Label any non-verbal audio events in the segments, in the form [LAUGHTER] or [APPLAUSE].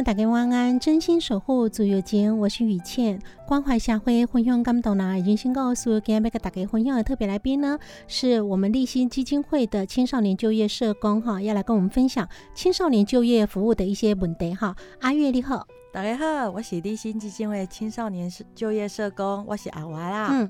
友大家晚安，真心守护自由间，我是雨倩，关怀社会，分享感动呢。已经先告诉今天要给大家分享的特别来宾呢，是我们立新基金会的青少年就业社工哈，要来跟我们分享青少年就业服务的一些问题哈。阿月你好。大家好，我是立新基金会青少年就业社工，我是阿娃啦。嗯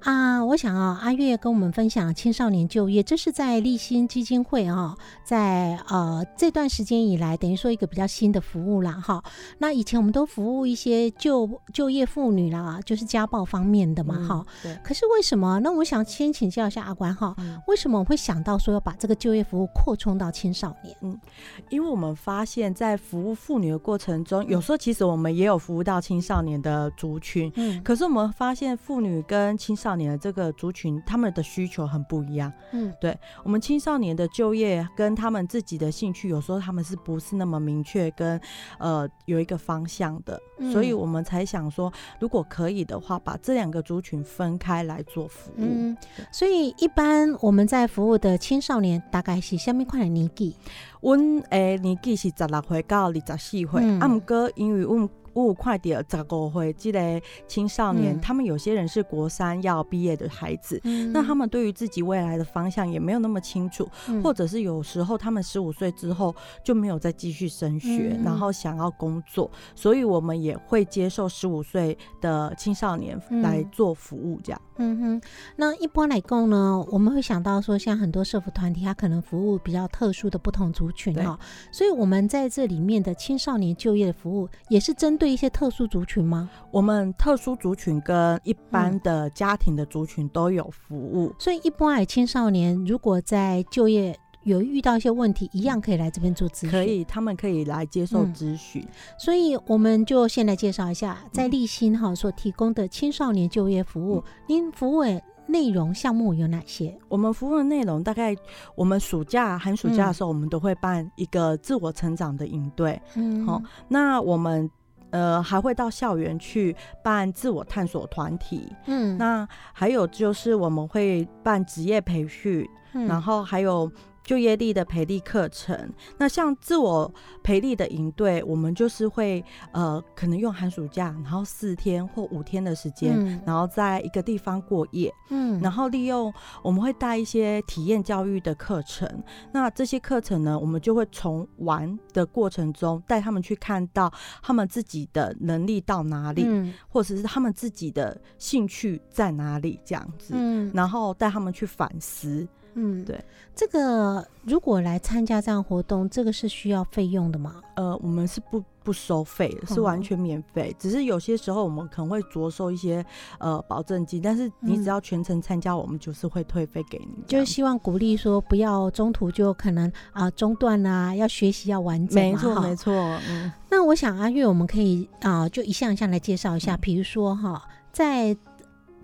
啊，我想啊，阿月跟我们分享青少年就业，这是在立新基金会啊，在呃这段时间以来，等于说一个比较新的服务啦哈。那以前我们都服务一些就就业妇女啦，就是家暴方面的嘛哈。对。可是为什么？那我想先请教一下阿关哈，为什么我会想到说要把这个就业服务扩充到青少年？嗯，因为我们发现，在服务妇女的过程中，有时候。其实我们也有服务到青少年的族群，嗯，可是我们发现妇女跟青少年的这个族群，他们的需求很不一样，嗯，对我们青少年的就业跟他们自己的兴趣，有时候他们是不是那么明确跟呃有一个方向的，所以我们才想说，如果可以的话，把这两个族群分开来做服务。嗯，所以一般我们在服务的青少年大概是下面款的年纪。阮诶年纪是十六岁到二十四岁，啊，毋过因为阮。五快点，十五岁这类青少年，他们有些人是国三要毕业的孩子，那他们对于自己未来的方向也没有那么清楚，或者是有时候他们十五岁之后就没有再继续升学，然后想要工作，所以我们也会接受十五岁的青少年来做服务，这样。嗯哼，那一般来讲呢，我们会想到说，像很多社服团体，他可能服务比较特殊的不同族群哈，所以我们在这里面的青少年就业的服务也是针对。一些特殊族群吗？我们特殊族群跟一般的家庭的族群都有服务，所以一般矮青少年如果在就业有遇到一些问题，一样可以来这边做咨询。可以，他们可以来接受咨询。所以我们就先来介绍一下，在立新哈所提供的青少年就业服务，您服务的内容项目有哪些？我们服务的内容大概，我们暑假寒暑假的时候，我们都会办一个自我成长的营队。嗯，好，那我们。呃，还会到校园去办自我探索团体，嗯，那还有就是我们会办职业培训，然后还有。就业力的培力课程，那像自我培力的营队，我们就是会呃，可能用寒暑假，然后四天或五天的时间，然后在一个地方过夜，嗯，然后利用我们会带一些体验教育的课程，那这些课程呢，我们就会从玩的过程中带他们去看到他们自己的能力到哪里，或者是他们自己的兴趣在哪里这样子，嗯，然后带他们去反思。嗯，对，这个如果来参加这样活动，这个是需要费用的吗？呃，我们是不不收费的，是完全免费。只是有些时候我们可能会着收一些呃保证金，但是你只要全程参加，我们就是会退费给你。就是希望鼓励说不要中途就可能啊中断啊，要学习要完整。没错，没错。嗯，那我想阿月，我们可以啊就一项一项来介绍一下，比如说哈，在。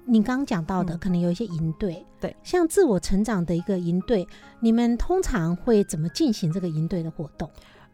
你刚刚讲到的，可能有一些营队，对，像自我成长的一个营队，你们通常会怎么进行这个营队的活动？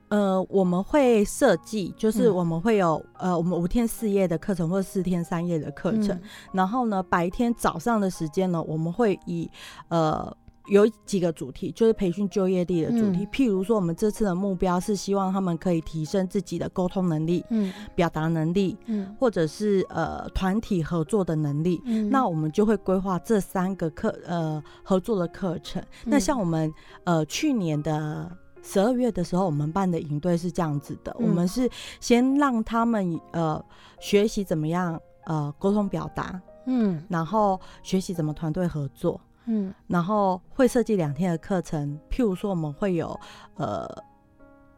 呃，我们会设计，就是我们会有呃，我们五天四夜的课程或者四天三夜的课程。然后呢，白天早上的时间呢，我们会以呃有几个主题，就是培训就业力的主题。譬如说，我们这次的目标是希望他们可以提升自己的沟通能力、嗯，表达能力，嗯，或者是呃团体合作的能力。那我们就会规划这三个课呃合作的课程。那像我们呃去年的。十二月的时候，我们办的营队是这样子的，我们是先让他们呃学习怎么样呃沟通表达，嗯，然后学习怎么团队合作，嗯，然后会设计两天的课程，譬如说我们会有呃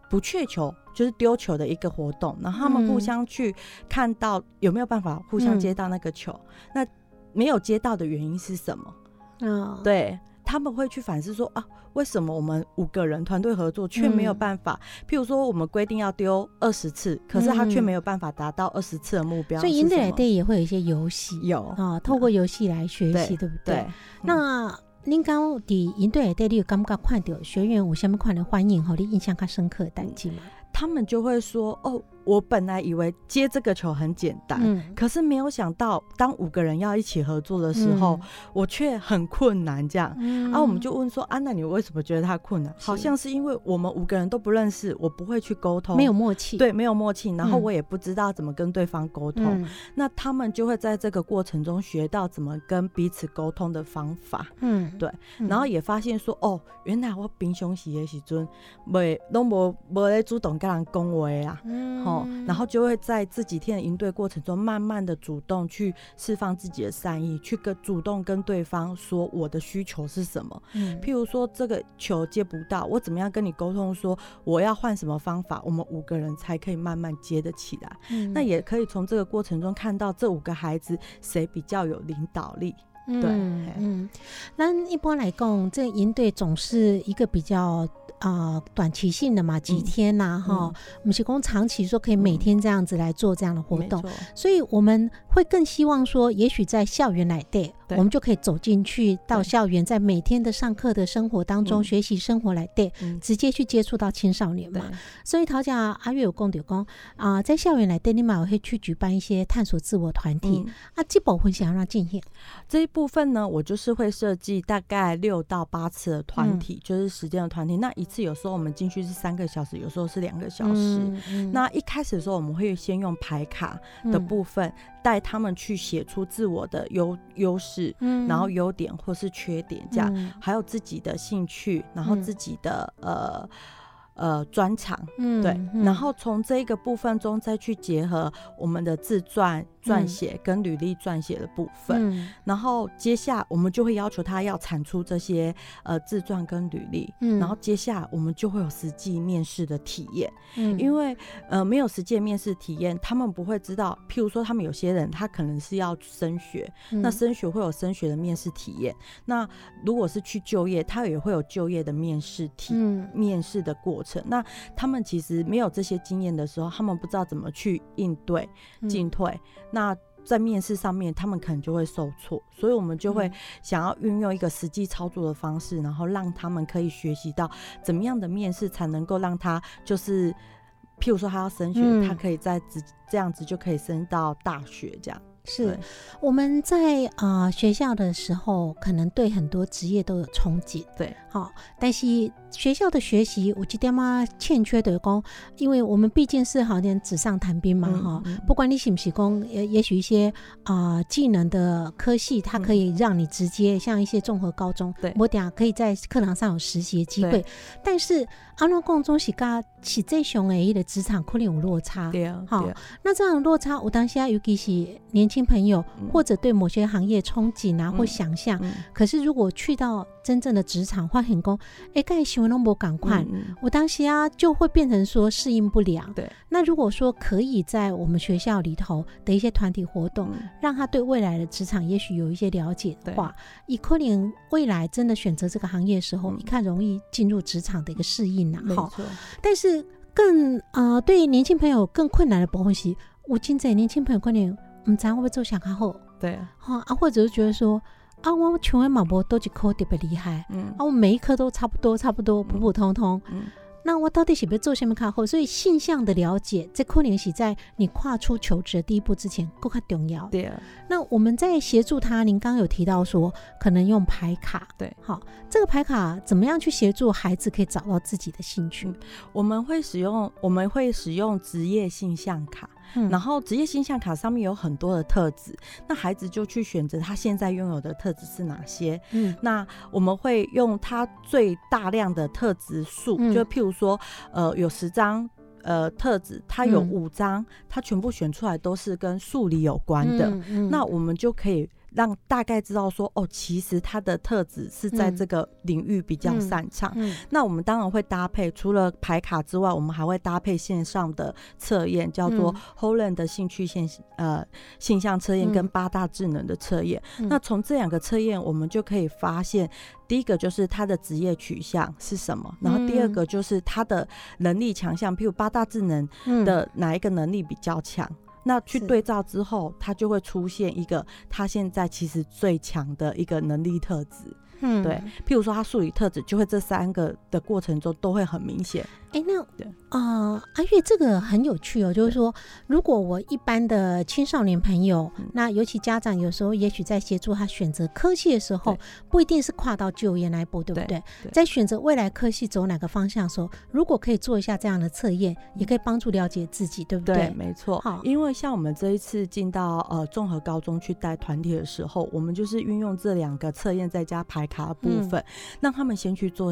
不确球，就是丢球的一个活动，然后他们互相去看到有没有办法互相接到那个球，那没有接到的原因是什么？嗯，对。他们会去反思说啊，为什么我们五个人团队合作却没有办法？譬如说，我们规定要丢二十次，可是他却没有办法达到二十次的目标。所以营队队也会有一些游戏，有啊，透过游戏来学习，对不对？那您刚伫营队队，你有感觉看到学员有什么款的欢迎和你印象较深刻的代际吗？他们就会说哦。我本来以为接这个球很简单，可是没有想到，当五个人要一起合作的时候，我却很困难。这样，啊，我们就问说，啊，那你为什么觉得他困难？好像是因为我们五个人都不认识，我不会去沟通，没有默契，对，没有默契，然后我也不知道怎么跟对方沟通。那他们就会在这个过程中学到怎么跟彼此沟通的方法。嗯，对，然后也发现说，哦，原来我平常时的时阵，没都无无咧主动跟人恭维啊。嗯。然后就会在这几天的应对过程中，慢慢的主动去释放自己的善意，去跟主动跟对方说我的需求是什么。嗯，譬如说这个球接不到，我怎么样跟你沟通说我要换什么方法，我们五个人才可以慢慢接得起来。嗯，那也可以从这个过程中看到这五个孩子谁比较有领导力。对，嗯，那一般来讲，这营队总是一个比较。啊，短期性的嘛，几天呐，哈，我们提供长期说可以每天这样子来做这样的活动，所以我们会更希望说，也许在校园来对，我们就可以走进去到校园，在每天的上课的生活当中，学习生活来对，直接去接触到青少年嘛。所以陶家阿月有公有公啊，在校园来对，你们会去举办一些探索自我团体啊，基本会想要让进行。这一部分呢，我就是会设计大概六到八次的团体，就是时间的团体，那一。次有时候我们进去是三个小时，有时候是两个小时。那一开始的时候，我们会先用排卡的部分带他们去写出自我的优优势，然后优点或是缺点，这样还有自己的兴趣，然后自己的呃。呃，专长，对，然后从这个部分中再去结合我们的自传撰写跟履历撰写的部分，然后接下我们就会要求他要产出这些呃自传跟履历，然后接下我们就会有实际面试的体验，因为呃没有实际面试体验，他们不会知道，譬如说他们有些人他可能是要升学，那升学会有升学的面试体验，那如果是去就业，他也会有就业的面试体面试的过程。那他们其实没有这些经验的时候，他们不知道怎么去应对进退。那在面试上面，他们可能就会受挫。所以我们就会想要运用一个实际操作的方式，然后让他们可以学习到怎么样的面试才能够让他就是，譬如说他要升学，他可以在这这样子就可以升到大学这样。是我们在啊学校的时候，可能对很多职业都有憧憬，对，好，但是学校的学习，我记得嘛欠缺的工，因为我们毕竟是好像纸上谈兵嘛，哈，不管你喜不喜欢，也也许一些啊技能的科系，它可以让你直接像一些综合高中，对，我等下可以在课堂上有实习的机会，但是阿诺共中是甲实际上诶的职场可能有落差，对啊，好，那这样落差，我当下尤其是年。轻朋友或者对某些行业憧憬啊或想象，可是如果去到真正的职场换很工，哎，该喜欢那么赶快，我当时啊就会变成说适应不良。对，那如果说可以在我们学校里头的一些团体活动，让他对未来的职场也许有一些了解的话，以可能未来真的选择这个行业的时候，你看容易进入职场的一个适应啊。好，但是更啊，对年轻朋友更困难的部分是，我现在年轻朋友可能。唔知会不会做小卡后，对，哈啊，或者是觉得说啊，我全文马博都几科特别厉害，嗯，啊，我每一科都差不多，差不多普普通通，嗯，那我到底是不是做什么卡后？所以性向的了解，这可能是在你跨出求职的第一步之前更加重要。对啊。那我们在协助他，您刚刚有提到说，可能用牌卡。对。好，这个牌卡怎么样去协助孩子可以找到自己的兴趣？我们会使用，我们会使用职业性向卡。然后职业形象卡上面有很多的特质，那孩子就去选择他现在拥有的特质是哪些。嗯，那我们会用他最大量的特质数，就譬如说，呃，有十张呃特质，他有五张，他全部选出来都是跟数理有关的，那我们就可以。让大概知道说哦，其实他的特质是在这个领域比较擅长。那我们当然会搭配，除了排卡之外，我们还会搭配线上的测验，叫做 Holland 的兴趣线呃性向测验跟八大智能的测验。那从这两个测验，我们就可以发现，第一个就是他的职业取向是什么，然后第二个就是他的能力强项，譬如八大智能的哪一个能力比较强。那去对照之后，他就会出现一个他现在其实最强的一个能力特质。嗯，对，譬如说他数理特质，就会这三个的过程中都会很明显。哎，那啊，阿月这个很有趣哦，就是说，如果我一般的青少年朋友，那尤其家长有时候也许在协助他选择科系的时候，不一定是跨到就业那一步，对不对？在选择未来科系走哪个方向的时候，如果可以做一下这样的测验，也可以帮助了解自己，对不对？对，没错。好，因为像我们这一次进到呃综合高中去带团体的时候，我们就是运用这两个测验再加排卡部分，让他们先去做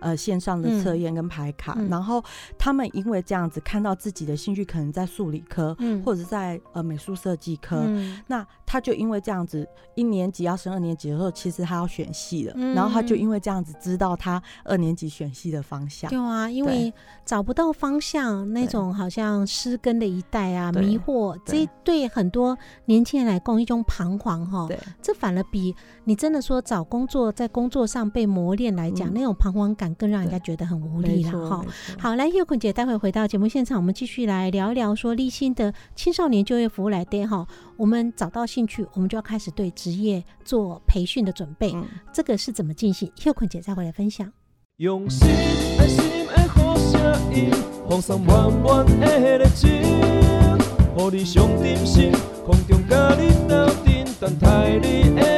呃线上的测验跟排卡，然后他们因为这样子看到自己的兴趣可能在数理科，嗯，或者在呃美术设计科，嗯，那他就因为这样子，一年级要升二年级的时候，其实他要选系了，然后他就因为这样子知道他二年级选系的方向。对啊，因为找不到方向，那种好像失根的一代啊，迷惑，这对很多年轻人来讲一种彷徨哈。对，这反而比你真的说找工作，在工作上被磨练来讲，那种彷徨感更让人家觉得很无力了哈。好，来叶坤姐，待会回到节目现场，我们继续来聊一聊说立新的青少年就业服务来电哈。我们找到兴趣，我们就要开始对职业做培训的准备，这个是怎么进行？叶坤姐再回来分享。用心心心的的好声音，放上满满热情，予你上点心，空中甲你斗阵，等待你来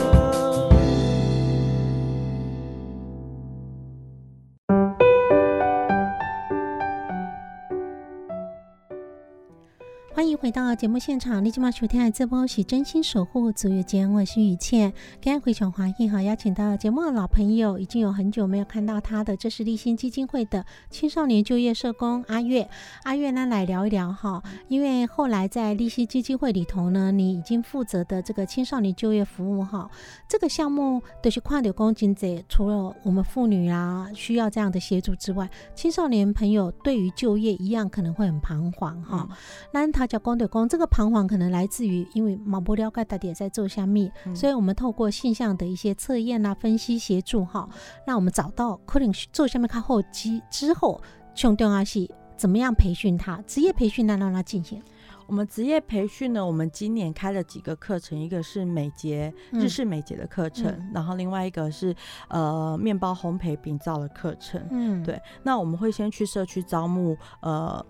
回到节目现场，你今晚收听的这波是真心守护足月间，我是雨倩。今天非常欢迎哈，邀请到节目的老朋友，已经有很久没有看到他的，这是立新基金会的青少年就业社工阿月。阿月呢，来聊一聊哈，因为后来在立新基金会里头呢，你已经负责的这个青少年就业服务哈，这个项目都是跨流工经者，除了我们妇女啊需要这样的协助之外，青少年朋友对于就业一样可能会很彷徨哈。那他。叫公对公，这个彷徨可能来自于，因为毛不了解到底在做下面，所以我们透过现象的一些测验啊、分析协助哈，让我们找到可能做下面看后期之后，重点啊是怎么样培训他，职业培训呢让他进行。我们职业培训呢，我们今年开了几个课程，一个是美睫日式美睫的课程，然后另外一个是呃面包烘焙饼造的课程。嗯，对，那我们会先去社区招募呃。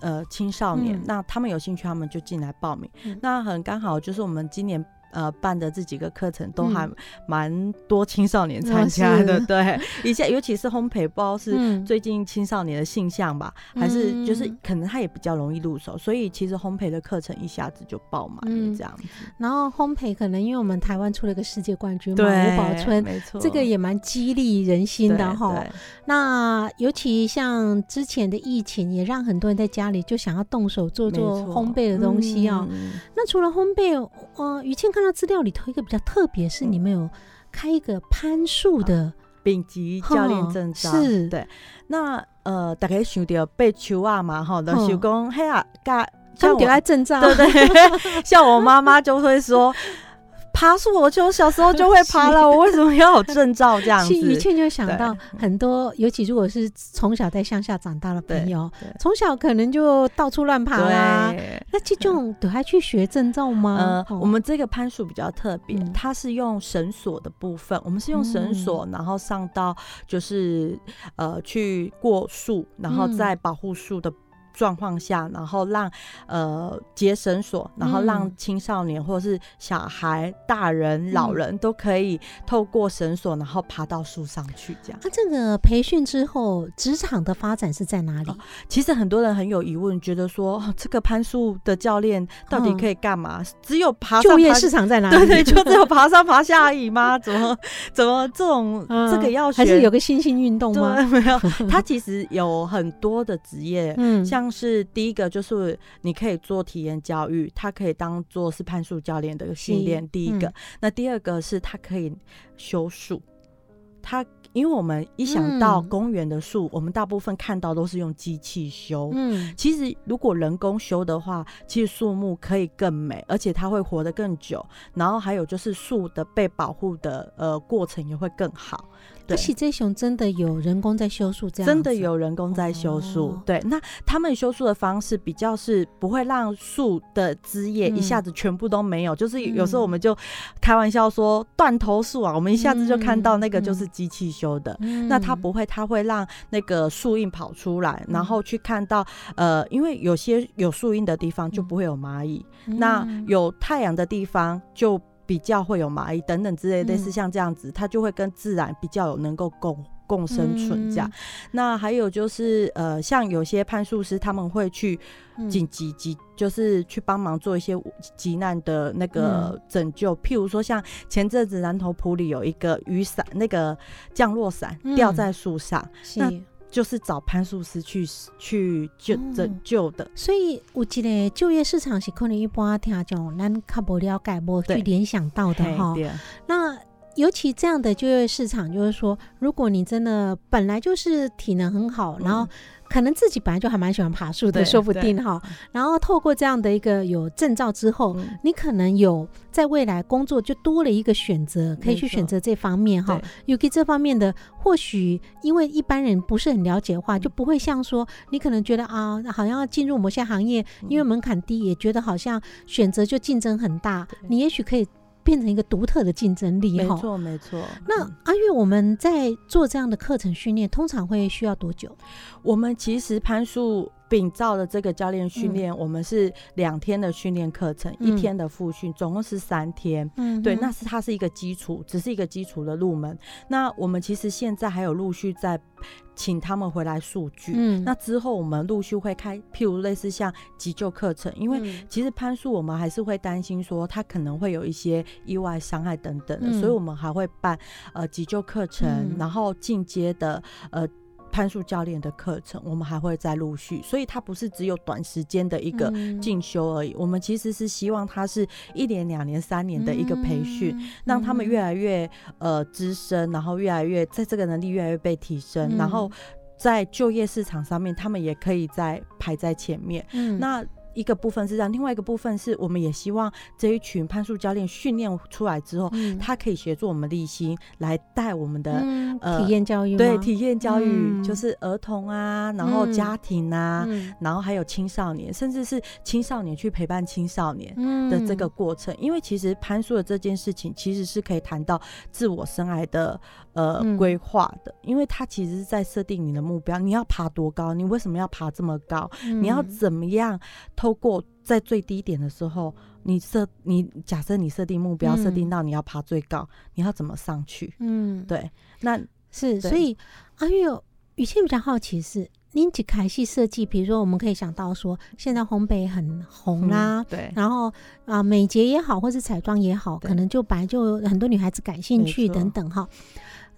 呃，青少年，那他们有兴趣，他们就进来报名。那很刚好，就是我们今年。呃，办的这几个课程都还蛮多青少年参加的，[LAUGHS] 对，一下尤其是烘焙，不知道是最近青少年的性向吧，还是就是可能他也比较容易入手，所以其实烘焙的课程一下子就爆满了这样子。然后烘焙可能因为我们台湾出了个世界冠军嘛，吴宝春，没错，这个也蛮激励人心的哈。那尤其像之前的疫情，也让很多人在家里就想要动手做做烘焙的东西啊。那除了烘焙，呃，于倩看。那资料里头一个比较特别，是你们有开一个攀树的丙级教练证照，是对。那呃，大家想到被球啊嘛，哈，的手工嘿啊，刚刚给他证照，对对。[LAUGHS] 像我妈妈就会说，[LAUGHS] 爬树，我就小时候就会爬了，[LAUGHS] 我为什么要有证照这样子？一切就想到很多，尤其如果是从小在乡下长大的朋友，从小可能就到处乱爬啦。那这种都还去学证照吗？呃，我们这个攀树比较特别，它是用绳索的部分，我们是用绳索，然后上到就是呃去过树，然后再保护树的。状况下，然后让呃结绳索，然后让青少年或者是小孩、大人、老人都可以透过绳索，然后爬到树上去。这样，那这个培训之后，职场的发展是在哪里？其实很多人很有疑问，觉得说这个攀树的教练到底可以干嘛？只有爬就业市场在哪里？[LAUGHS] 对对，就只有爬上爬下而已吗？怎么怎么这种这个要还是有个新兴运动吗？没有，[LAUGHS] 他其实有很多的职业，嗯，像。是第一个，就是你可以做体验教育，它可以当做是攀树教练的训练。第一个，那第二个是它可以修树，它。因为我们一想到公园的树，我们大部分看到都是用机器修。嗯，其实如果人工修的话，其实树木可以更美，而且它会活得更久。然后还有就是树的被保护的呃过程也会更好。对，其这熊真的有人工在修树，这样真的有人工在修树。对，那他们修树的方式比较是不会让树的枝叶一下子全部都没有，就是有时候我们就开玩笑说断头树啊，我们一下子就看到那个就是机器修。修的，那它不会，它会让那个树印跑出来，然后去看到，呃，因为有些有树印的地方就不会有蚂蚁，那有太阳的地方就比较会有蚂蚁等等之类，类似像这样子，它就会跟自然比较有能够共共生存这样。那还有就是，呃，像有些攀树师他们会去。紧急急就是去帮忙做一些急难的那个拯救，譬如说像前阵子南头埔里有一个雨伞，那个降落伞掉在树上，那就是找潘素师去去救拯救的。所以我记得就业市场是可能一般听讲咱较不了解，无去联想到的哈。那尤其这样的就业市场，就是说，如果你真的本来就是体能很好，然后。可能自己本来就还蛮喜欢爬树的，说不定哈。然后透过这样的一个有证照之后，你可能有在未来工作就多了一个选择，可以去选择这方面哈。尤其这方面的，或许因为一般人不是很了解的话，就不会像说你可能觉得啊，好像要进入某些行业，因为门槛低，也觉得好像选择就竞争很大。你也许可以。变成一个独特的竞争力，没错没错。那阿月，我们在做这样的课程训练，通常会需要多久？我们其实攀树。丙照的这个教练训练，我们是两天的训练课程，一天的复训，总共是三天。嗯，对，那是它是一个基础，只是一个基础的入门。那我们其实现在还有陆续在请他们回来数据。嗯，那之后我们陆续会开，譬如类似像急救课程，因为其实攀树我们还是会担心说他可能会有一些意外伤害等等的，所以我们还会办呃急救课程，然后进阶的呃。攀树教练的课程，我们还会再陆续，所以它不是只有短时间的一个进修而已。我们其实是希望它是一年、两年、三年的一个培训，让他们越来越呃资深，然后越来越在这个能力越来越被提升，然后在就业市场上面，他们也可以在排在前面。嗯那。一个部分是这样，另外一个部分是我们也希望这一群攀树教练训练出来之后，他可以协助我们立新来带我们的呃体验教育，对体验教育就是儿童啊，然后家庭啊，然后还有青少年，甚至是青少年去陪伴青少年的这个过程。因为其实攀树的这件事情，其实是可以谈到自我生涯的呃规划的，因为它其实是在设定你的目标，你要爬多高，你为什么要爬这么高，你要怎么样。透过在最低点的时候，你设你假设你设定目标，设定到你要爬最高，你要怎么上去？嗯，对，那是所以阿玉语气比较好奇是，您几开系设计，比如说我们可以想到说，现在烘焙很红啦，对，然后啊美睫也好，或是彩妆也好，可能就本来就很多女孩子感兴趣等等哈。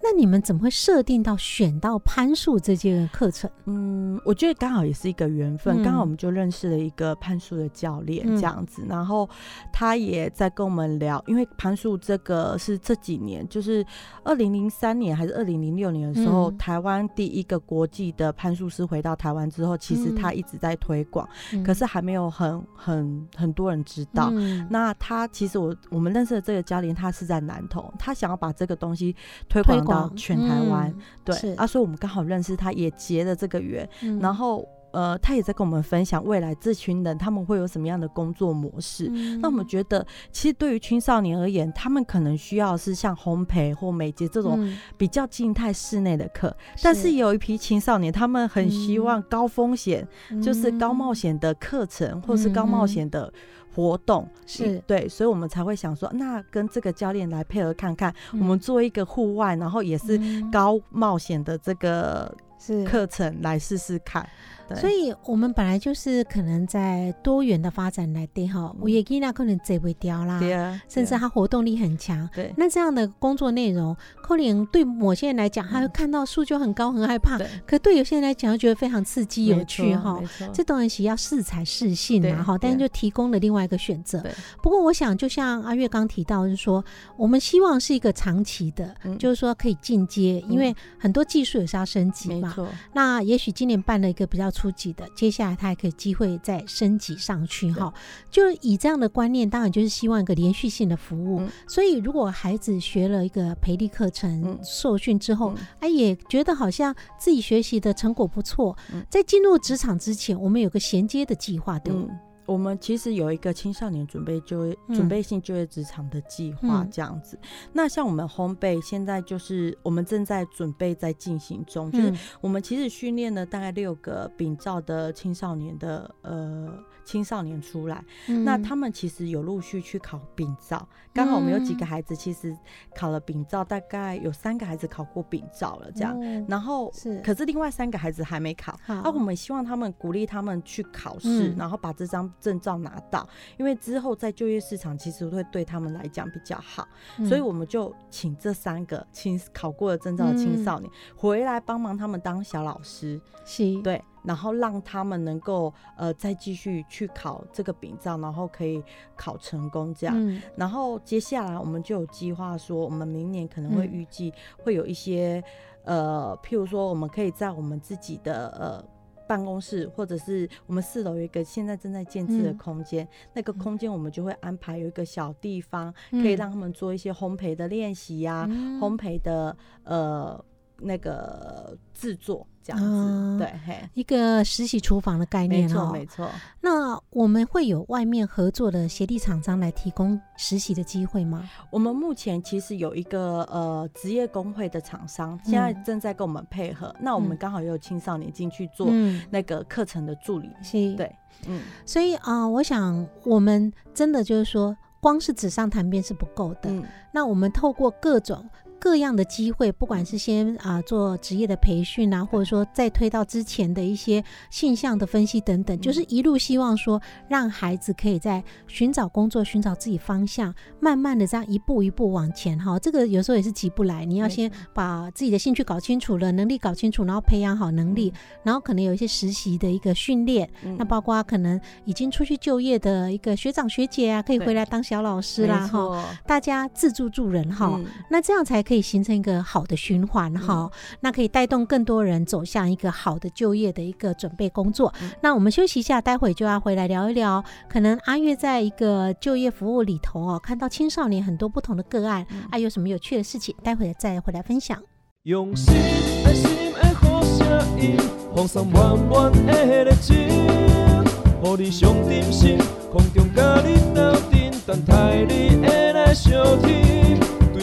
那你们怎么会设定到选到攀树这件课程？嗯，我觉得刚好也是一个缘分，刚好我们就认识了一个攀树的教练这样子，然后他也在跟我们聊，因为攀树这个是这几年，就是二零零三年还是二零零六年的时候，台湾第一个国际的攀树师回到台湾之后，其实他一直在推广，可是还没有很很很多人知道。那他其实我我们认识的这个教练，他是在南投，他想要把这个东西推广到全台湾，对啊，所以我们刚好认识他，也结了这个缘，然后。呃，他也在跟我们分享未来这群人他们会有什么样的工作模式。那我们觉得，其实对于青少年而言，他们可能需要是像烘焙或美睫这种比较静态室内的课，但是有一批青少年，他们很希望高风险，就是高冒险的课程或是高冒险的活动。是。对，所以我们才会想说，那跟这个教练来配合看看，我们做一个户外，然后也是高冒险的这个课程来试试看。所以，我们本来就是可能在多元的发展来对哈，我也给那可能这会掉啦，对啊，甚至他活动力很强，对。那这样的工作内容，可能对某些人来讲，他看到树就很高很害怕，可对有些人来讲，觉得非常刺激有趣哈。这东西要适才适性嘛哈，但是就提供了另外一个选择。不过，我想就像阿月刚提到，就是说，我们希望是一个长期的，就是说可以进阶，因为很多技术也是要升级嘛。那也许今年办了一个比较。初级的，接下来他还可以机会再升级上去哈。就以这样的观念，当然就是希望一个连续性的服务。所以，如果孩子学了一个培力课程受训之后，哎，也觉得好像自己学习的成果不错，在进入职场之前，我们有个衔接的计划，对吗？我们其实有一个青少年准备就业、准备性就业职场的计划，这样子。那像我们烘焙，现在就是我们正在准备在进行中，就是我们其实训练了大概六个丙照的青少年的呃。青少年出来，那他们其实有陆续去考丙照，刚好我们有几个孩子其实考了丙照，大概有三个孩子考过丙照了，这样。然后是，可是另外三个孩子还没考。那我们希望他们鼓励他们去考试，然后把这张证照拿到，因为之后在就业市场其实会对他们来讲比较好。所以我们就请这三个青考过了证照的青少年回来帮忙他们当小老师。是，对。然后让他们能够呃再继续去考这个丙照，然后可以考成功这样。然后接下来我们就有计划说，我们明年可能会预计会有一些呃，譬如说我们可以在我们自己的呃办公室，或者是我们四楼有一个现在正在建制的空间，那个空间我们就会安排有一个小地方，可以让他们做一些烘焙的练习呀，烘焙的呃。那个制作这样子，对，一个实习厨房的概念哦，没错。那我们会有外面合作的协力厂商来提供实习的机会吗？我们目前其实有一个呃职业工会的厂商，现在正在跟我们配合。那我们刚好也有青少年进去做那个课程的助理，是，对，嗯。所以啊，我想我们真的就是说，光是纸上谈兵是不够的。那我们透过各种。各样的机会，不管是先啊做职业的培训啊，或者说再推到之前的一些现象的分析等等，就是一路希望说让孩子可以在寻找工作、寻找自己方向，慢慢的这样一步一步往前哈。这个有时候也是急不来，你要先把自己的兴趣搞清楚了，能力搞清楚，然后培养好能力，然后可能有一些实习的一个训练，那包括可能已经出去就业的一个学长学姐啊，可以回来当小老师啦哈。大家自助助人哈，那这样才。可以形成一个好的循环哈，那可以带动更多人走向一个好的就业的一个准备工作。那我们休息一下，待会就要回来聊一聊，可能阿月在一个就业服务里头哦，看到青少年很多不同的个案，还有什么有趣的事情，待会再回来分享。用心心心的的的声音，放上满满热情，你上点空中甲等待你来收听。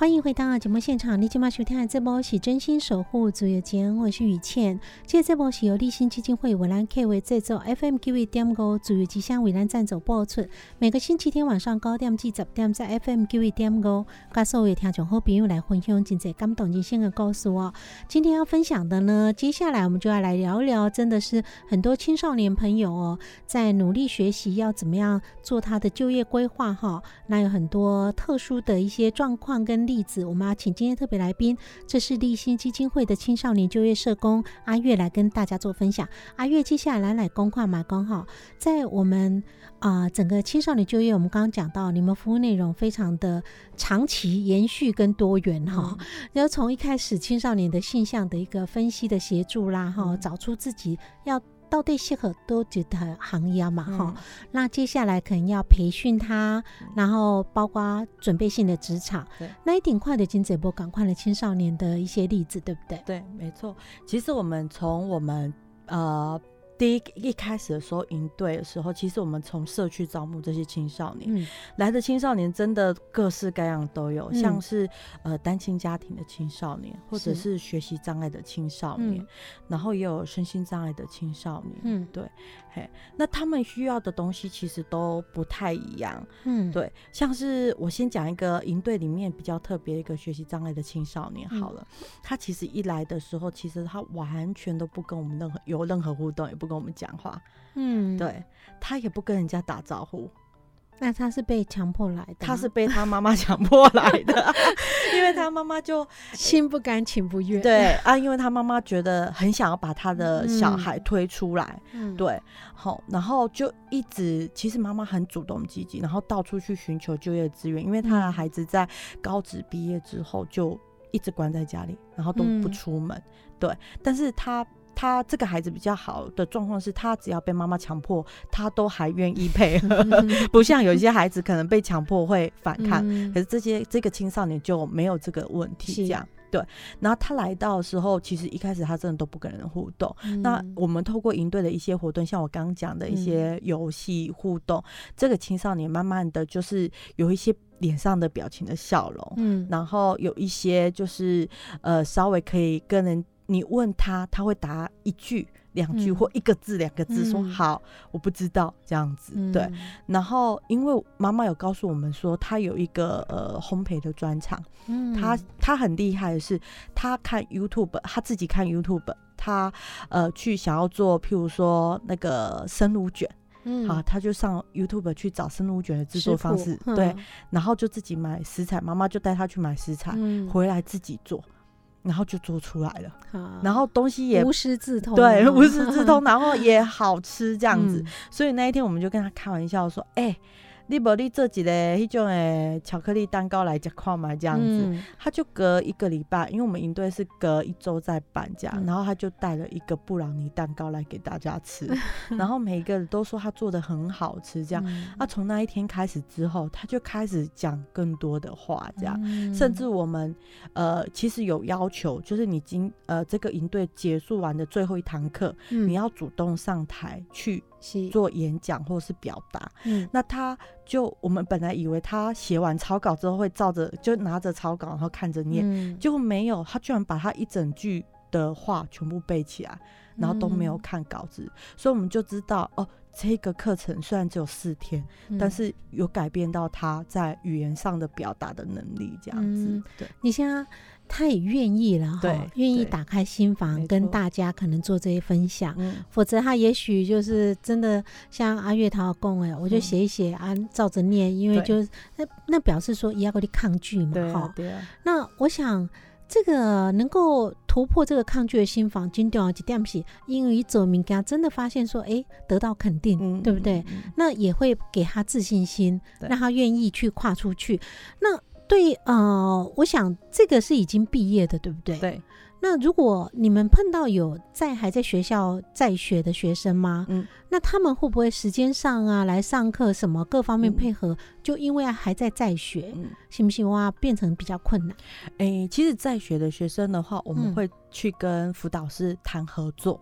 欢迎回到节目现场，你今晚收听的这波是真心守护主有间，我是雨倩。这这波是由立新基金会为兰 K 为制作，FM Q V 点五主有吉祥为兰赞助播出。每个星期天晚上九点至十点，在 FM Q V 点五，跟所有听众好朋友来分享真济感动人心的故事哦。今天要分享的呢，接下来我们就要来聊聊，真的是很多青少年朋友哦，在努力学习要怎么样做他的就业规划哈。那有很多特殊的一些状况跟。例子，我们要请今天特别来宾，这是立新基金会的青少年就业社工阿月来跟大家做分享。阿月，接下来来公话嘛，刚好在我们啊整个青少年就业，我们刚刚讲到，你们服务内容非常的长期延续跟多元哈。然后从一开始青少年的性向的一个分析的协助啦，哈，找出自己要。到底适合多久的行业嘛哈，那接下来可能要培训他，然后包括准备性的职场，那一点快的金泽波赶快的青少年的一些例子，对不对？对，没错。其实我们从我们呃。第一一开始的时候，营队的时候，其实我们从社区招募这些青少年，来的青少年真的各式各样都有，像是呃单亲家庭的青少年，或者是。学习障碍的青少年，然后也有身心障碍的青少年，嗯，对。嘿，那他们需要的东西其实都不太一样，嗯，对，像是我先讲一个营队里面比较特别一个学习障碍的青少年好了，他其实一来的时候，其实他完全都不跟我们任何有任何互动，也不跟我们讲话，嗯，对他也不跟人家打招呼。那他是被强迫来的，他是被他妈妈强迫来的，[LAUGHS] 因为他妈妈就心不甘情不愿。对啊，因为他妈妈觉得很想要把他的小孩推出来，嗯。对，好，然后就一直其实妈妈很主动积极，然后到处去寻求就业资源，因为他的孩子在高职毕业之后就一直关在家里，然后都不出门，对，但是他。他这个孩子比较好的状况是，他只要被妈妈强迫，他都还愿意配合，[LAUGHS] 不像有一些孩子可能被强迫会反抗。可是这些这个青少年就没有这个问题，这样对。然后他来到的时候，其实一开始他真的都不跟人互动。那我们透过营队的一些活动，像我刚刚讲的一些游戏互动，这个青少年慢慢的就是有一些脸上的表情的笑容，嗯，然后有一些就是呃稍微可以跟人。你问他，他会答一句、两句或一个字、两个字，说好，我不知道。这样子。对，然后因为妈妈有告诉我们说，他有一个呃烘焙的专长，嗯，他他很厉害的是，他看 YouTube，他自己看 YouTube，他呃去想要做，譬如说那个生乳卷，嗯，好，他就上 YouTube 去找生乳卷的制作方式，对，然后就自己买食材，妈妈就带他去买食材，回来自己做。然后就做出来了，然后东西也无师自通，对，无师自通，然后也好吃这样子。[LAUGHS] 所以那一天我们就跟他开玩笑说：“哎。”你无你做一个迄种诶巧克力蛋糕来吃看嘛，这样子，他就隔一个礼拜，因为我们营队是隔一周再办这样，然后他就带了一个布朗尼蛋糕来给大家吃，[LAUGHS] 然后每一个人都说他做的很好吃，这样。那从那一天开始之后，他就开始讲更多的话，这样，甚至我们呃其实有要求，就是你今呃这个营队结束完的最后一堂课，你要主动上台去。做演讲或者是表达，嗯，那他就我们本来以为他写完草稿之后会照着就拿着草稿然后看着念，结果没有，他居然把他一整句的话全部背起来，然后都没有看稿子，所以我们就知道哦，这个课程虽然只有四天，但是有改变到他在语言上的表达的能力，这样子。对，你现在。他也愿意了哈，愿意打开心房跟大家可能做这些分享，否则他也许就是真的像阿月桃供哎，我就写一写啊，照着念，因为就那那表示说也要跟你抗拒嘛哈。那我想这个能够突破这个抗拒的心房，今天几点是因为走民家真的发现说哎得到肯定，对不对？那也会给他自信心，让他愿意去跨出去。那对，呃，我想这个是已经毕业的，对不对？对。那如果你们碰到有在还在学校在学的学生吗？嗯。那他们会不会时间上啊来上课什么各方面配合，就因为还在在学，嗯行不行哇？变成比较困难。哎，其实在学的学生的话，我们会去跟辅导师谈合作。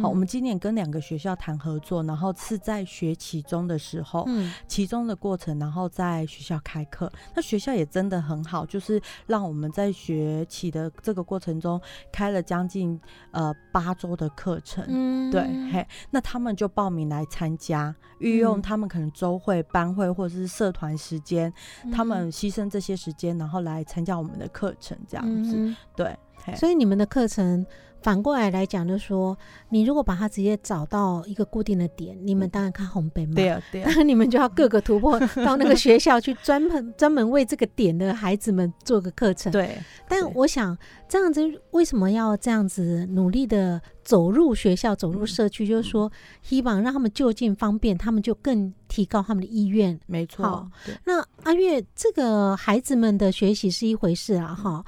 好，我们今年跟两个学校谈合作，然后是在学期中的时候，嗯，期中的过程，然后在学校开课。那学校也真的很好，就是让我们在学期的这个过程中开了将近呃八周的课程。嗯，对，嘿，那他们就报名来参加，运用他们可能周会、班会或者是社团时间，他们牺牲这些时间，然后来参加我们的课程，这样子，对。所以你们的课程反过来来讲，就说你如果把它直接找到一个固定的点，你们当然看红北嘛，对啊，对啊，你们就要各个突破 [LAUGHS] 到那个学校去，专门专门为这个点的孩子们做个课程。对，但我想这样子为什么要这样子努力的走入学校、走入社区？就是说，希望让他们就近方便，他们就更提高他们的意愿。没错。那阿月，这个孩子们的学习是一回事啊，哈。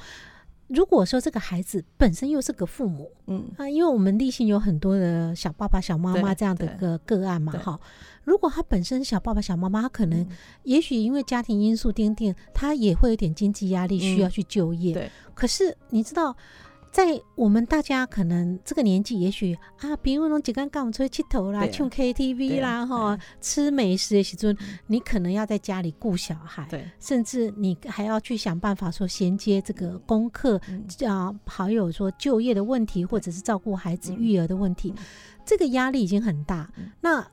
如果说这个孩子本身又是个父母，嗯啊，因为我们立信有很多的小爸爸、小妈妈这样的个个案嘛，哈。如果他本身小爸爸、小妈妈，他可能也许因为家庭因素奠定，他也会有点经济压力，需要去就业。对，可是你知道。在我们大家可能这个年纪，也许啊，比如那几干干我出去头啦，去 KTV 啦，哈，吃美食的时阵，你可能要在家里顾小孩，对，甚至你还要去想办法说衔接这个功课，啊，还有说就业的问题，或者是照顾孩子育儿的问题，这个压力已经很大。那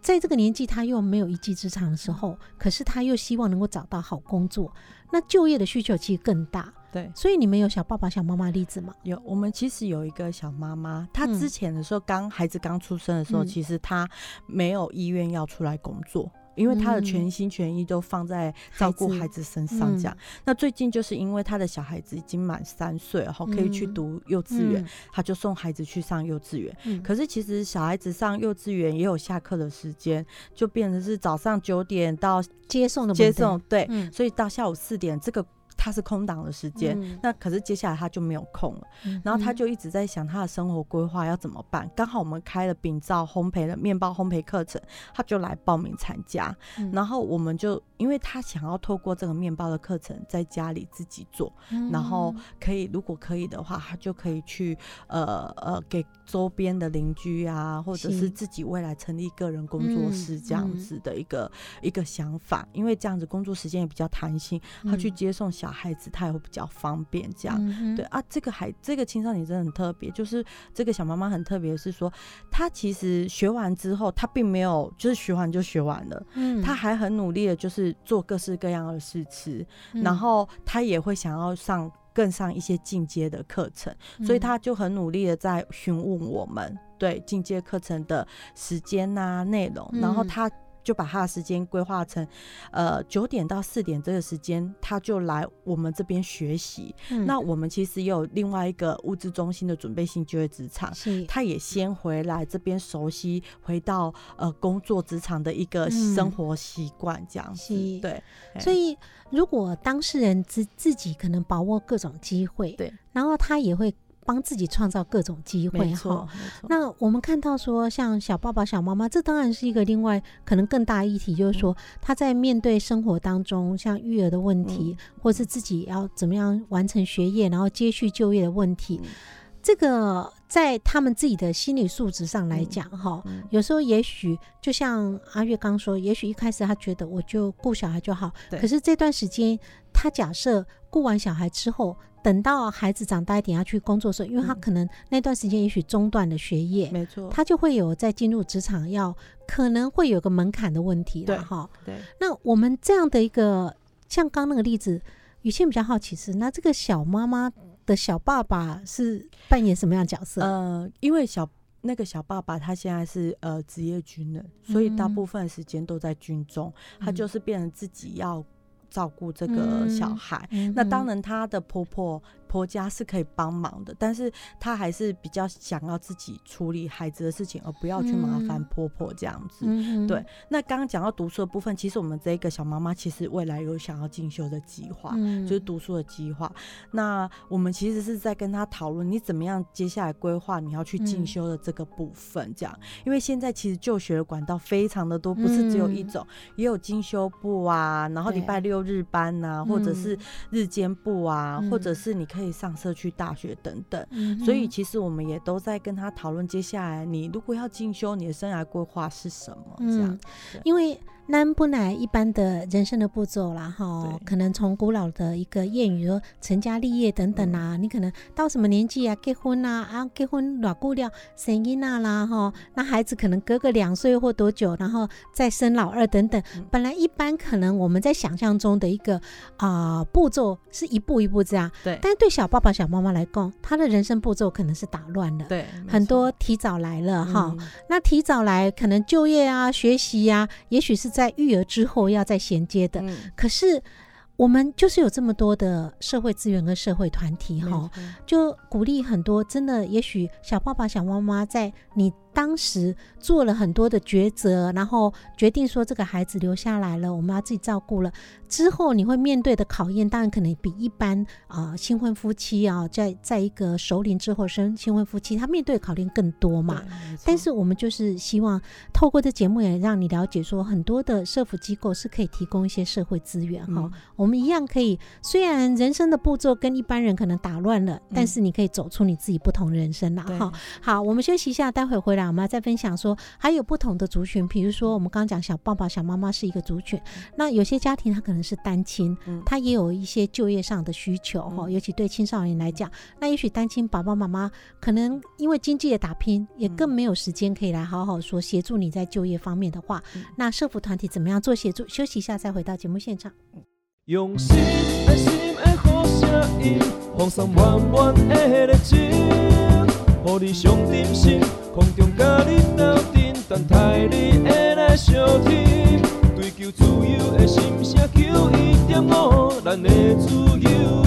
在这个年纪，他又没有一技之长的时候，可是他又希望能够找到好工作，那就业的需求其实更大。对，所以你们有小爸爸、小妈妈例子吗？有，我们其实有一个小妈妈，她之前的时候，刚孩子刚出生的时候，其实她没有意愿要出来工作，因为她的全心全意都放在照顾孩子身上。这样，那最近就是因为她的小孩子已经满三岁，然后可以去读幼稚园，她就送孩子去上幼稚园。可是其实小孩子上幼稚园也有下课的时间，就变成是早上九点到接送的接送，对，所以到下午四点这个。他是空档的时间，那可是接下来他就没有空了，然后他就一直在想他的生活规划要怎么办。刚好我们开了饼造烘焙的面包烘焙课程，他就来报名参加。然后我们就因为他想要透过这个面包的课程在家里自己做，然后可以如果可以的话，他就可以去呃呃给周边的邻居啊，或者是自己未来成立个人工作室这样子的一个一个想法。因为这样子工作时间也比较弹性，他去接送小。孩子他也会比较方便，这样。对啊。这个孩这个青少年真的很特别，就是这个小妈妈很特别，是说她其实学完之后，她并没有就是学完就学完了，嗯，她还很努力的，就是做各式各样的试吃，然后她也会想要上更上一些进阶的课程，所以她就很努力的在询问我们对进阶课程的时间呐内容，然后她。就把他的时间规划成，呃，九点到四点这个时间，他就来我们这边学习。那我们其实也有另外一个物资中心的准备性就业职场，他也先回来这边熟悉，回到呃工作职场的一个生活习惯这样子。对，所以如果当事人自自己可能把握各种机会，对，然后他也会。帮自己创造各种机会哈，那我们看到说，像小爸爸、小妈妈，这当然是一个另外可能更大议题，就是说他在面对生活当中，像育儿的问题，或是自己要怎么样完成学业，然后接续就业的问题，这个在他们自己的心理素质上来讲，哈，有时候也许就像阿月刚说，也许一开始他觉得我就顾小孩就好，可是这段时间他假设顾完小孩之后。等到孩子长大一点要去工作的时候，因为他可能那段时间也许中断了学业，没错，他就会有在进入职场要可能会有个门槛的问题了哈。对，那我们这样的一个像刚那个例子，雨倩比较好奇是，那这个小妈妈的小爸爸是扮演什么样角色？呃，因为小那个小爸爸他现在是呃职业军人，所以大部分时间都在军中，他就是变成自己要。照顾这个小孩，那当然，她的婆婆。婆家是可以帮忙的，但是她还是比较想要自己处理孩子的事情，而不要去麻烦婆婆这样子。对，那刚刚讲到读书的部分，其实我们这个小妈妈其实未来有想要进修的计划，就是读书的计划。那我们其实是在跟她讨论，你怎么样接下来规划你要去进修的这个部分，这样。因为现在其实就学的管道非常的多，不是只有一种，也有进修部啊，然后礼拜六日班呐，或者是日间部啊，或者是你可以。可以上社区大学等等。所以其实我们也都在跟他讨论，接下来你如果要进修，你的生涯规划是什么？这样，因为。那不乃一般的人生的步骤啦，哈，可能从古老的一个谚语说成家立业等等啊，你可能到什么年纪啊，结婚啊，啊，结婚老姑娘生婴啊啦，哈，那孩子可能隔个两岁或多久，然后再生老二等等。本来一般可能我们在想象中的一个啊步骤是一步一步这样，对。但是对小爸爸小妈妈来讲，他的人生步骤可能是打乱了，对，很多提早来了哈。那提早来可能就业啊、学习呀，也许是在。在育儿之后要再衔接的，可是我们就是有这么多的社会资源跟社会团体哈，就鼓励很多真的，也许小爸爸、小妈妈在你。当时做了很多的抉择，然后决定说这个孩子留下来了，我们要自己照顾了。之后你会面对的考验，当然可能比一般啊新婚夫妻啊，在在一个熟龄之后生新婚夫妻，他面对的考验更多嘛。但是我们就是希望透过这节目也让你了解，说很多的社福机构是可以提供一些社会资源哈。我们一样可以，虽然人生的步骤跟一般人可能打乱了，但是你可以走出你自己不同人生了哈。好，我们休息一下，待会回来。我们在分享说，还有不同的族群，比如说我们刚刚讲小爸爸、小妈妈是一个族群，那有些家庭他可能是单亲，他也有一些就业上的需求哈，尤其对青少年来讲，那也许单亲爸爸妈妈可能因为经济的打拼，也更没有时间可以来好好说协助你在就业方面的话，那社福团体怎么样做协助？休息一下再回到节目现场。用心心心的的声音，放松满满热情。予你上点心，空中甲你斗阵，等待你会来相听。追求自由的心声，求一点五，咱的自由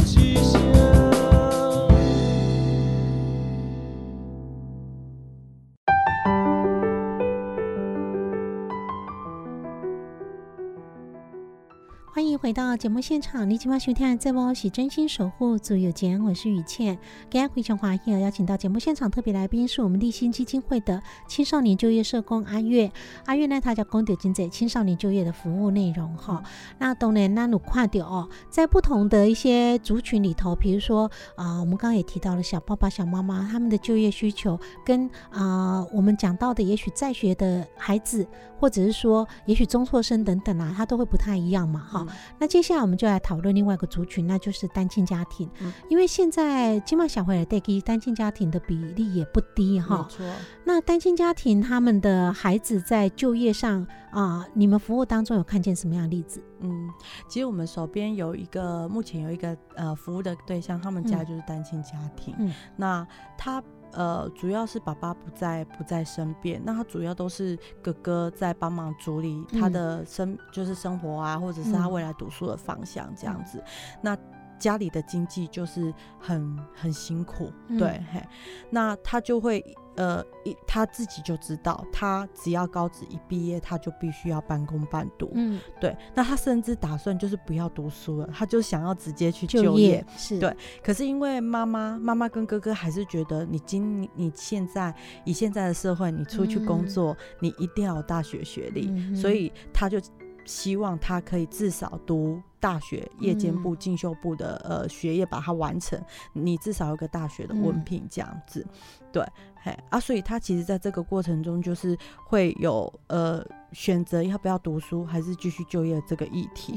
回到节目现场，你今晚收听在我是真心守护自由间，我是雨倩。今天非常欢迎邀请到节目现场特别来宾是我们立新基金会的青少年就业社工阿月。阿月呢，他叫公德金在青少年就业的服务内容哈。那当然，那努跨掉哦，在不同的一些族群里头，比如说啊，我们刚刚也提到了小爸爸、小妈妈他们的就业需求，跟啊我们讲到的也许在学的孩子，或者是说也许中辍生等等啊，他都会不太一样嘛哈。那接下来我们就来讨论另外一个族群，那就是单亲家庭。因为现在金马小会的 day 单亲家庭的比例也不低哈。没错。那单亲家庭他们的孩子在就业上啊，你们服务当中有看见什么样的例子？嗯，其实我们手边有一个，目前有一个呃服务的对象，他们家就是单亲家庭。嗯。那他。呃，主要是爸爸不在不在身边，那他主要都是哥哥在帮忙处理他的生，就是生活啊，或者是他未来读书的方向这样子。那家里的经济就是很很辛苦，对，嘿，那他就会。呃，一他自己就知道，他只要高职一毕业，他就必须要半工半读。嗯，对。那他甚至打算就是不要读书了，他就想要直接去就业。是对。可是因为妈妈、妈妈跟哥哥还是觉得，你今你现在以现在的社会，你出去工作，你一定要有大学学历，所以他就希望他可以至少读大学夜间部、进修部的呃学业，把它完成。你至少有个大学的文凭这样子，对。嘿啊，所以他其实在这个过程中，就是会有呃选择要不要读书，还是继续就业这个议题。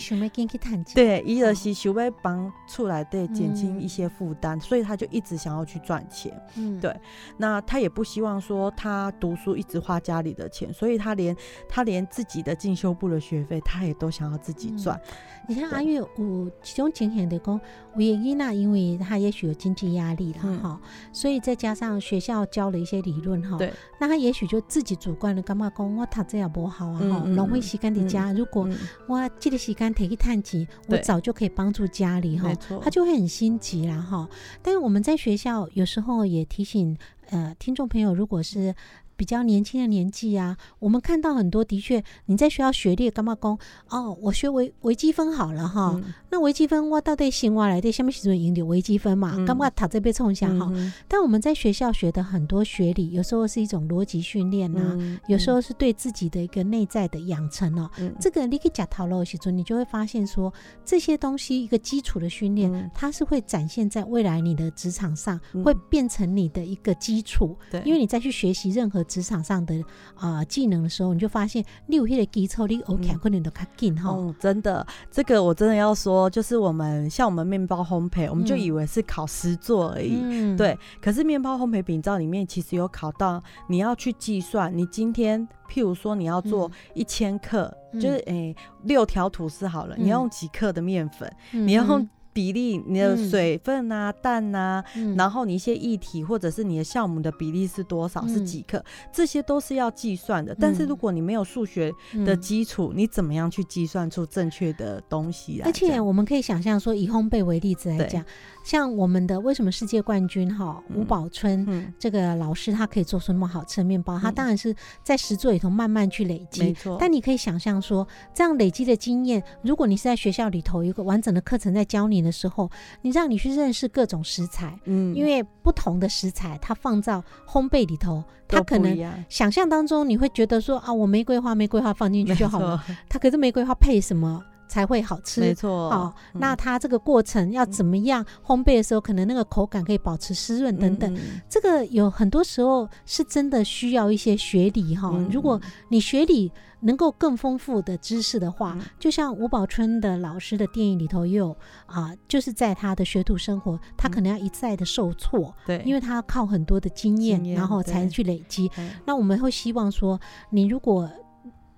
对，一而是想要帮出来对减轻一些负担，所以他就一直想要去赚钱。嗯，对。那他也不希望说他读书一直花家里的钱，所以他连他连自己的进修部的学费，他也都想要自己赚。你看阿月有其中情形的讲，原因呢，因为他也许有经济压力了哈，所以再加上学校教了一些理论哈，对，那他也许就自己主观的干嘛讲，我读这样不好啊哈，浪费时间的家。如果我这个时间提去探钱，我早就可以帮助家里哈，他就会很心急啦哈。但是我们在学校有时候也提醒呃听众朋友，如果是比较年轻的年纪啊，我们看到很多的确你在学校学历干嘛工哦，我学微微积分好了哈，那微积分我到底醒过来对下面时候赢得微积分嘛，干嘛他这边冲下哈？但我们在学校学的很多学理，有时候是一种逻辑训练呐，有时候是对自己的一个内在的养成哦。这个你可以假讨论时候，你就会发现说这些东西一个基础的训练，它是会展现在未来你的职场上，会变成你的一个基础。对，因为你再去学习任何职场上的啊技能的时候，你就发现你有些的基础，你 OK 可能都卡紧哈。哦，真的，这个我真的要说，就是我们像我们面包烘焙，我们就以为是考实做而已。嗯，对。可是面包烘焙饼照里面其实有考到，你要去计算，你今天譬如说你要做一千克，就是诶六条吐司好了，你要用几克的面粉，你要用。比例，你的水分啊、氮啊，然后你一些液体或者是你的酵母的比例是多少，是几克，这些都是要计算的。但是如果你没有数学的基础，你怎么样去计算出正确的东西而且我们可以想象说，以烘焙为例子来讲。像我们的为什么世界冠军哈吴宝春这个老师他可以做出那么好吃的面包，他当然是在实作里头慢慢去累积。没错。但你可以想象说，这样累积的经验，如果你是在学校里头一个完整的课程在教你的时候，你让你去认识各种食材，嗯，因为不同的食材它放到烘焙里头，它可能想象当中你会觉得说啊，我玫瑰花玫瑰花放进去就好了，它可是玫瑰花配什么？才会好吃，没错。好，那它这个过程要怎么样烘焙的时候，可能那个口感可以保持湿润等等。这个有很多时候是真的需要一些学理哈。如果你学理能够更丰富的知识的话，就像吴宝春的老师的电影里头也有啊，就是在他的学徒生活，他可能要一再的受挫，对，因为他靠很多的经验，然后才去累积。那我们会希望说，你如果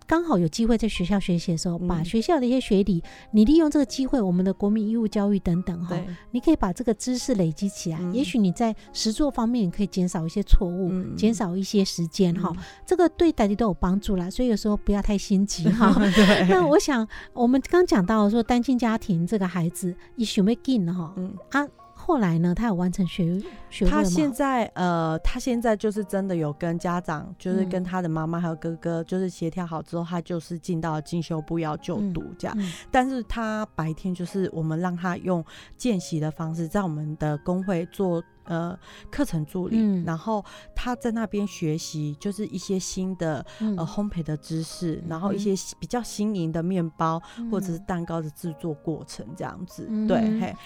刚好有机会在学校学习的时候，把学校的一些学理，你利用这个机会，我们的国民义务教育等等哈，你可以把这个知识累积起来。也许你在实作方面可以减少一些错误，减少一些时间哈，这个对大家都有帮助啦。所以有时候不要太心急哈。[LAUGHS] [LAUGHS] 那我想，我们刚讲到说单亲家庭这个孩子，你想要进哈，啊。后来呢，他有完成学学他现在呃，他现在就是真的有跟家长，就是跟他的妈妈还有哥哥，就是协调好之后，他就是进到进修部要就读这样。但是他白天就是我们让他用见习的方式，在我们的工会做呃课程助理，然后他在那边学习，就是一些新的呃烘焙的知识，然后一些比较新颖的面包或者是蛋糕的制作过程这样子，对嘿。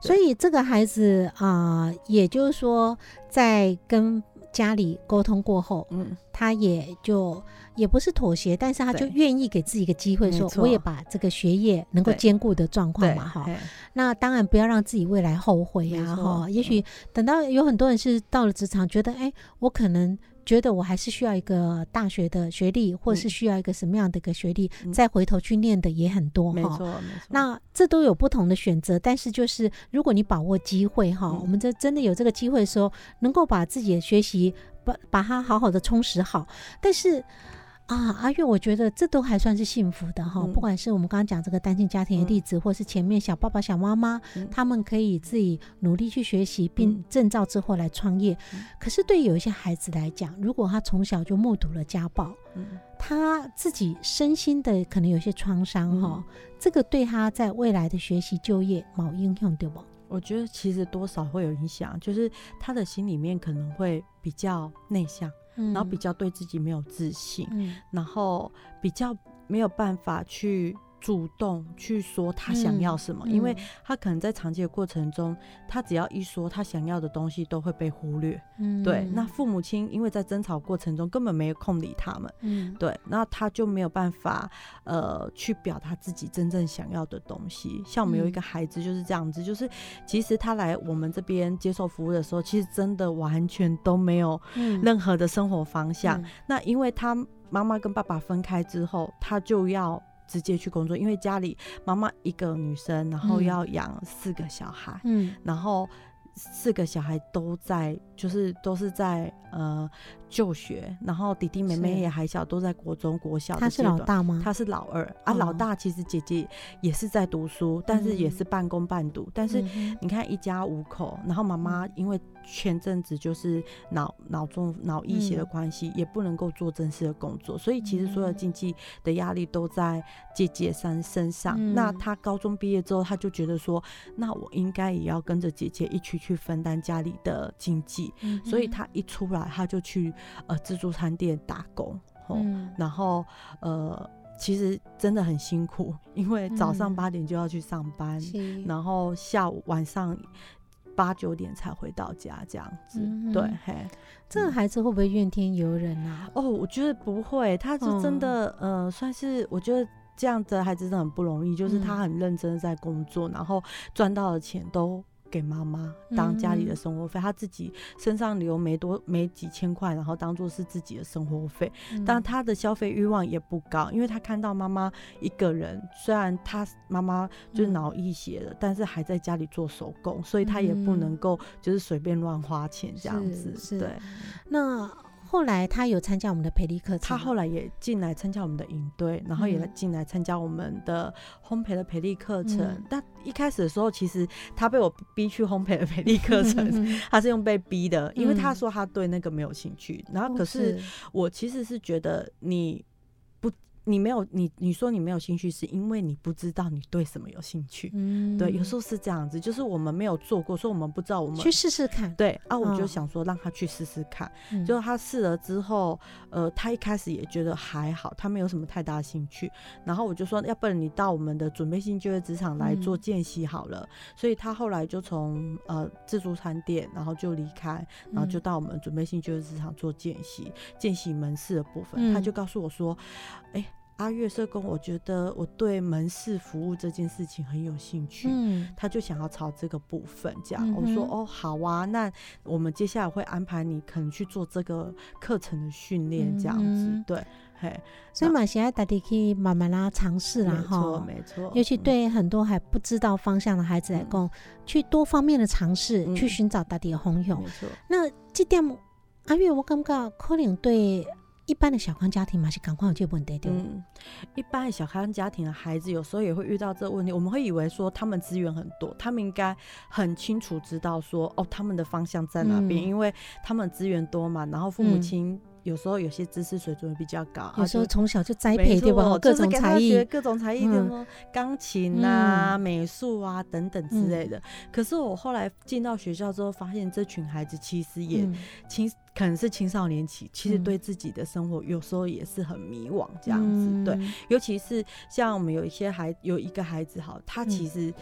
所以这个孩子啊，也就是说，在跟家里沟通过后，嗯，他也就也不是妥协，但是他就愿意给自己一个机会，说我也把这个学业能够兼顾的状况嘛，哈。那当然不要让自己未来后悔呀，哈。也许等到有很多人是到了职场，觉得哎，我可能。觉得我还是需要一个大学的学历，或是需要一个什么样的一个学历，再回头去念的也很多哈。没错，没错。那这都有不同的选择，但是就是如果你把握机会哈，我们这真的有这个机会的时候，能够把自己的学习把把它好好的充实好，但是。啊，阿月，我觉得这都还算是幸福的哈。不管是我们刚刚讲这个单亲家庭的例子，或是前面小爸爸、小妈妈，他们可以自己努力去学习，并证照之后来创业。可是对有一些孩子来讲，如果他从小就目睹了家暴，他自己身心的可能有些创伤哈，这个对他在未来的学习、就业冇影响对不？我觉得其实多少会有影响，就是他的心里面可能会比较内向。然后比较对自己没有自信，然后比较没有办法去。主动去说他想要什么，因为他可能在长期的过程中，他只要一说他想要的东西，都会被忽略。嗯，对。那父母亲因为在争吵过程中根本没有空理他们，嗯，对。那他就没有办法呃去表达自己真正想要的东西。像我们有一个孩子就是这样子，就是其实他来我们这边接受服务的时候，其实真的完全都没有任何的生活方向。那因为他妈妈跟爸爸分开之后，他就要。直接去工作，因为家里妈妈一个女生，然后要养四个小孩，嗯，然后四个小孩都在，就是都是在呃就学，然后弟弟妹妹也还小，都在国中、国小。他是老大吗？他是老二啊。老大其实姐姐也是在读书，但是也是半工半读。但是你看一家五口，然后妈妈因为前阵子就是脑脑中脑溢血的关系，也不能够做正式的工作，所以其实所有经济的压力都在姐姐身身上。那他高中毕业之后，他就觉得说，那我应该也要跟着姐姐一起去分担家里的经济。所以他一出来，他就去。呃，自助餐店打工，嗯，然后呃，其实真的很辛苦，因为早上八点就要去上班，然后下午晚上八九点才回到家，这样子。对，嘿，这个孩子会不会怨天尤人啊？哦，我觉得不会，他是真的，呃，算是我觉得这样的孩子真的很不容易，就是他很认真在工作，然后赚到的钱都。给妈妈当家里的生活费，他自己身上留没多没几千块，然后当做是自己的生活费。但他的消费欲望也不高，因为他看到妈妈一个人，虽然他妈妈就是脑溢血了，但是还在家里做手工，所以他也不能够就是随便乱花钱这样子。对，那。后来他有参加我们的培力课程，他后来也进来参加我们的营队，然后也进来参加我们的烘焙的培力课程。但一开始的时候，其实他被我逼去烘焙的培力课程，[LAUGHS] 他是用被逼的，因为他说他对那个没有兴趣。然后可是我其实是觉得你。你没有你你说你没有兴趣，是因为你不知道你对什么有兴趣。嗯，对，有时候是这样子，就是我们没有做过，所以我们不知道我们去试试看。对啊，我就想说让他去试试看。就他试了之后，呃，他一开始也觉得还好，他没有什么太大兴趣。然后我就说，要不然你到我们的准备性就业职场来做见习好了。所以他后来就从呃自助餐店，然后就离开，然后就到我们准备性就业职场做见习，见习门市的部分，他就告诉我说，哎。阿月社工，我觉得我对门市服务这件事情很有兴趣，嗯，他就想要朝这个部分这样。我说哦，好啊，那我们接下来会安排你可能去做这个课程的训练，这样子，对，嘿。所以嘛，现在大家可以慢慢啦尝试啦，哈，没错，没错。尤其对很多还不知道方向的孩子来讲，去多方面的尝试，去寻找大地的红勇。没错。那这点阿月，我感觉可能对。一般的小康家庭嘛，是赶快有这问题对嗯，一般的小康家庭的孩子有时候也会遇到这个问题。我们会以为说他们资源很多，他们应该很清楚知道说哦，他们的方向在哪边，因为他们资源多嘛。然后父母亲有时候有些知识水准比较高，有时候从小就栽培对吧？各种才艺，各种才艺，什么钢琴啊、美术啊等等之类的。可是我后来进到学校之后，发现这群孩子其实也青。可能是青少年期，其实对自己的生活有时候也是很迷惘，这样子。对，尤其是像我们有一些孩，有一个孩子哈，他其实。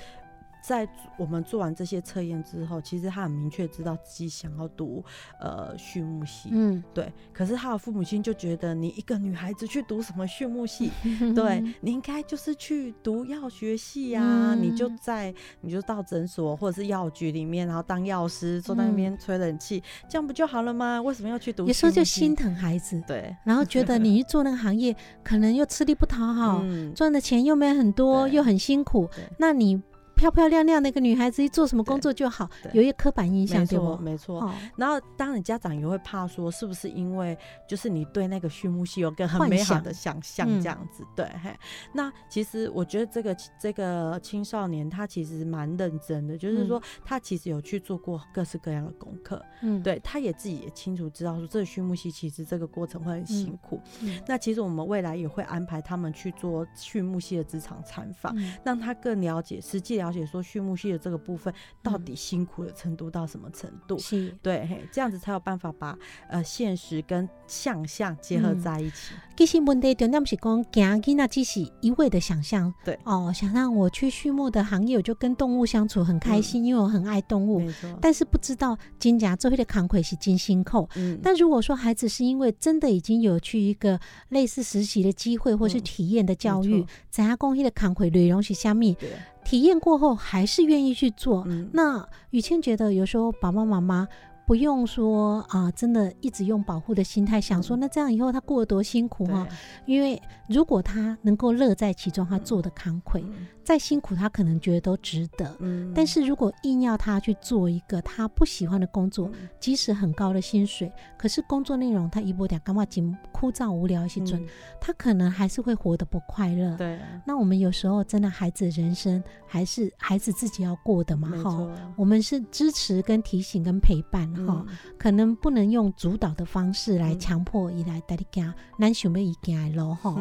在我们做完这些测验之后，其实他很明确知道自己想要读呃畜牧系，嗯，对。可是他的父母亲就觉得你一个女孩子去读什么畜牧系？[LAUGHS] 对你应该就是去读药学系呀，你就在你就到诊所或者是药局里面，然后当药师，坐在那边吹冷气，这样不就好了吗？为什么要去读？有时候就心疼孩子，对，然后觉得你一做那个行业，可能又吃力不讨好，[LAUGHS] 赚的钱又没很多，又很辛苦，那你。漂漂亮亮的一个女孩子，一做什么工作就好，有一个刻板印象，对不？没错。然后，当然家长也会怕说，是不是因为就是你对那个畜牧系有个很美好的想象，这样子？对。嘿那其实我觉得这个这个青少年他其实蛮认真的，就是说他其实有去做过各式各样的功课。嗯。对，他也自己也清楚知道说，这个畜牧系其实这个过程会很辛苦。嗯。那其实我们未来也会安排他们去做畜牧系的职场参访，让他更了解实际。了解说畜牧系的这个部分到底辛苦的程度到什么程度？是对，嘿，这样子才有办法把呃现实跟想象结合在一起。其实问题重点是讲，行囡仔只是一味的想象，对哦，想让我去畜牧的行业，我就跟动物相处很开心，因为我很爱动物。但是不知道金甲周围的扛魁是金星扣。嗯，但如果说孩子是因为真的已经有去一个类似实习的机会，或是体验的教育，在他公司的扛魁内容是虾米？体验过后还是愿意去做。那雨谦觉得有时候爸爸妈妈不用说啊，真的一直用保护的心态想说，那这样以后他过得多辛苦哈。因为如果他能够乐在其中，他做的慷慨，再辛苦他可能觉得都值得。嗯。但是如果硬要他去做一个他不喜欢的工作，即使很高的薪水，可是工作内容他一波两干嘛紧枯燥无聊一些准，他可能还是会活得不快乐。对。那我们有时候真的孩子人生还是孩子自己要过的嘛哈。我们是支持跟提醒跟陪伴。哈，可能不能用主导的方式来强迫伊来带你行，难想要伊行咯哈。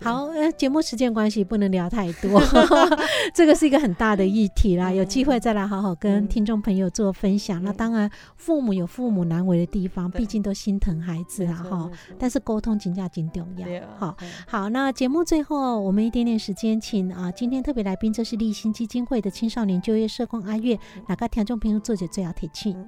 好，呃，节目时间关系不能聊太多，[LAUGHS] 这个是一个很大的议题啦，有机会再来好好跟听众朋友做分享。那当然，父母有父母难为的地方，毕竟都心疼孩子啦哈。但是沟通请假紧重要。好，好，那节目最后我们一点点时间，请啊，今天特别来宾，这是立新基金会的青少年就业社工阿月，哪个听众朋友做者最好提醒？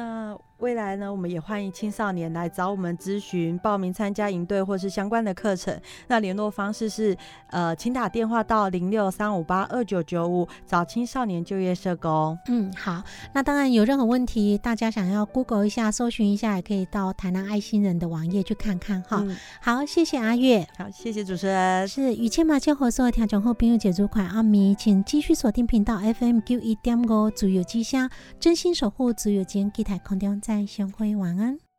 那未来呢，我们也欢迎青少年来找我们咨询、报名参加营队或是相关的课程。那联络方式是，呃，请打电话到零六三五八二九九五找青少年就业社工。嗯，好。那当然有任何问题，大家想要 Google 一下、搜寻一下，也可以到台南爱心人的网页去看看哈。好，谢谢阿月。好，谢谢主持人。是雨倩马千合作调整后朋友解除款阿米，请继续锁定频道 FM 九一点五自由之声，真心守护自由。间，期待空中再相会，晚安。